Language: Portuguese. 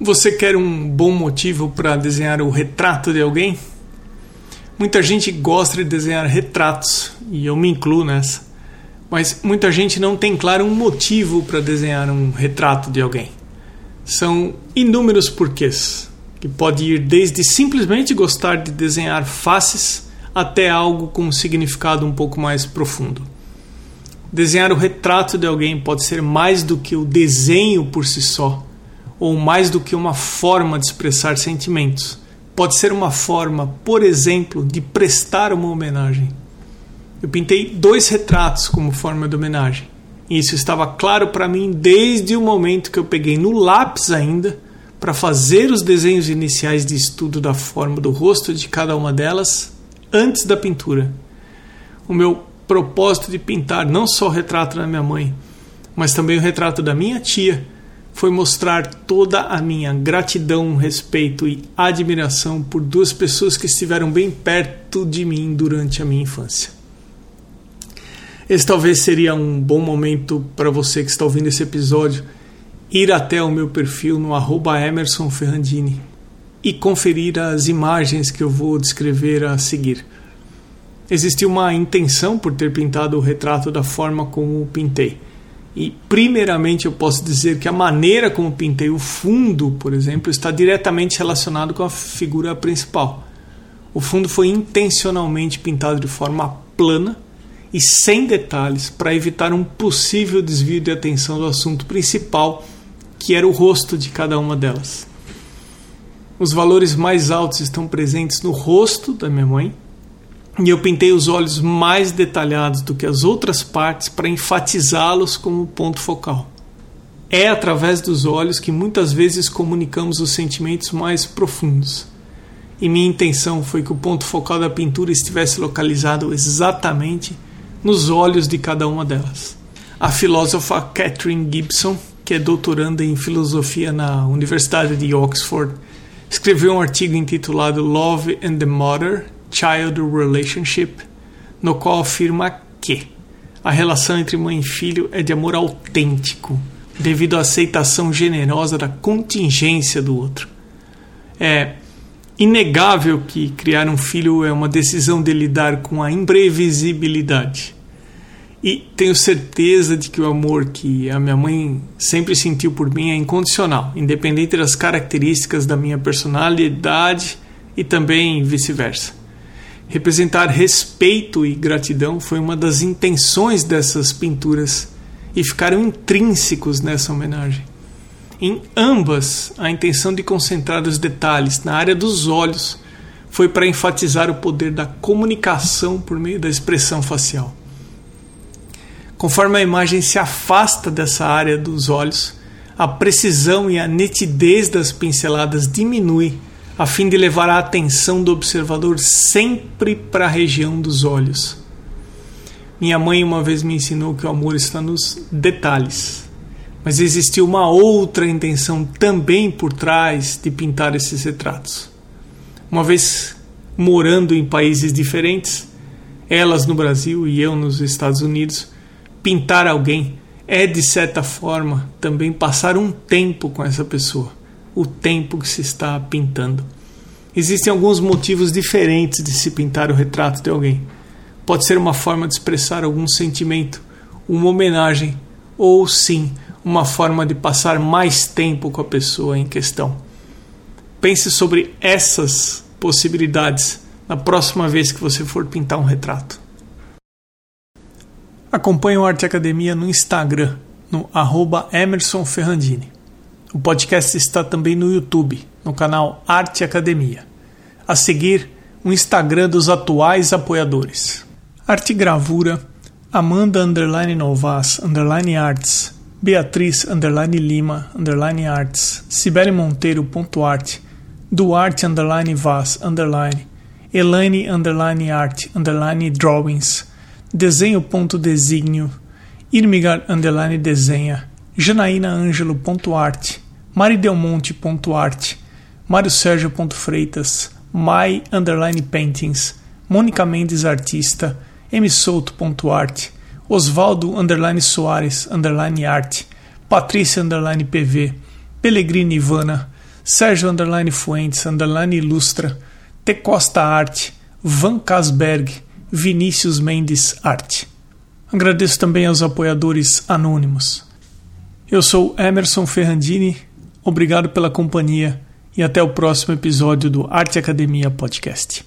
Você quer um bom motivo para desenhar o retrato de alguém? Muita gente gosta de desenhar retratos, e eu me incluo nessa. Mas muita gente não tem claro um motivo para desenhar um retrato de alguém. São inúmeros porquês, que pode ir desde simplesmente gostar de desenhar faces até algo com um significado um pouco mais profundo. Desenhar o retrato de alguém pode ser mais do que o desenho por si só ou mais do que uma forma de expressar sentimentos. Pode ser uma forma, por exemplo, de prestar uma homenagem. Eu pintei dois retratos como forma de homenagem. E isso estava claro para mim desde o momento que eu peguei no lápis ainda para fazer os desenhos iniciais de estudo da forma do rosto de cada uma delas antes da pintura. O meu propósito de pintar não só o retrato da minha mãe, mas também o retrato da minha tia foi mostrar toda a minha gratidão, respeito e admiração por duas pessoas que estiveram bem perto de mim durante a minha infância. Esse talvez seria um bom momento para você que está ouvindo esse episódio ir até o meu perfil no arroba Emerson Ferrandini e conferir as imagens que eu vou descrever a seguir. Existiu uma intenção por ter pintado o retrato da forma como o pintei e, primeiramente, eu posso dizer que a maneira como pintei o fundo, por exemplo, está diretamente relacionado com a figura principal. O fundo foi intencionalmente pintado de forma plana e sem detalhes para evitar um possível desvio de atenção do assunto principal, que era o rosto de cada uma delas. Os valores mais altos estão presentes no rosto da minha mãe, e eu pintei os olhos mais detalhados do que as outras partes para enfatizá-los como ponto focal. É através dos olhos que muitas vezes comunicamos os sentimentos mais profundos. E minha intenção foi que o ponto focal da pintura estivesse localizado exatamente nos olhos de cada uma delas. A filósofa Catherine Gibson, que é doutoranda em filosofia na Universidade de Oxford, escreveu um artigo intitulado Love and the Mother Child Relationship, no qual afirma que a relação entre mãe e filho é de amor autêntico, devido à aceitação generosa da contingência do outro. É inegável que criar um filho é uma decisão de lidar com a imprevisibilidade. E tenho certeza de que o amor que a minha mãe sempre sentiu por mim é incondicional, independente das características da minha personalidade e também vice-versa. Representar respeito e gratidão foi uma das intenções dessas pinturas e ficaram intrínsecos nessa homenagem. Em ambas, a intenção de concentrar os detalhes na área dos olhos foi para enfatizar o poder da comunicação por meio da expressão facial. Conforme a imagem se afasta dessa área dos olhos, a precisão e a nitidez das pinceladas diminui a fim de levar a atenção do observador sempre para a região dos olhos. Minha mãe uma vez me ensinou que o amor está nos detalhes, mas existiu uma outra intenção também por trás de pintar esses retratos. Uma vez morando em países diferentes, elas no Brasil e eu nos Estados Unidos, pintar alguém é de certa forma também passar um tempo com essa pessoa o tempo que se está pintando. Existem alguns motivos diferentes de se pintar o retrato de alguém. Pode ser uma forma de expressar algum sentimento, uma homenagem, ou sim, uma forma de passar mais tempo com a pessoa em questão. Pense sobre essas possibilidades na próxima vez que você for pintar um retrato. Acompanhe o Arte Academia no Instagram, no arroba Emerson Ferrandini. O podcast está também no YouTube, no canal Arte Academia. A seguir, o Instagram dos atuais apoiadores. Arte Gravura, Amanda underline Novas underline Arts, Beatriz underline Lima underline Arts, Cibele Monteiro ponto arte, Duarte underline Vaz underline, Elaine underline Art underline Drawings, Desenho ponto Desígnio, Irmigar underline Desenha, Janaína Arte, maridelmonte.arte, Mário Freitas, my underline paintings, Mônica Mendes artista, msouto.arte, Osvaldo underline Soares underline arte, Patrícia underline PV, Pellegrini Ivana, Sérgio Underline Fuentes, Underline Ilustra, T Costa Arte, Van Casberg, Vinícius Mendes Arte. Agradeço também aos apoiadores anônimos. Eu sou Emerson Ferrandini, obrigado pela companhia e até o próximo episódio do Arte Academia Podcast.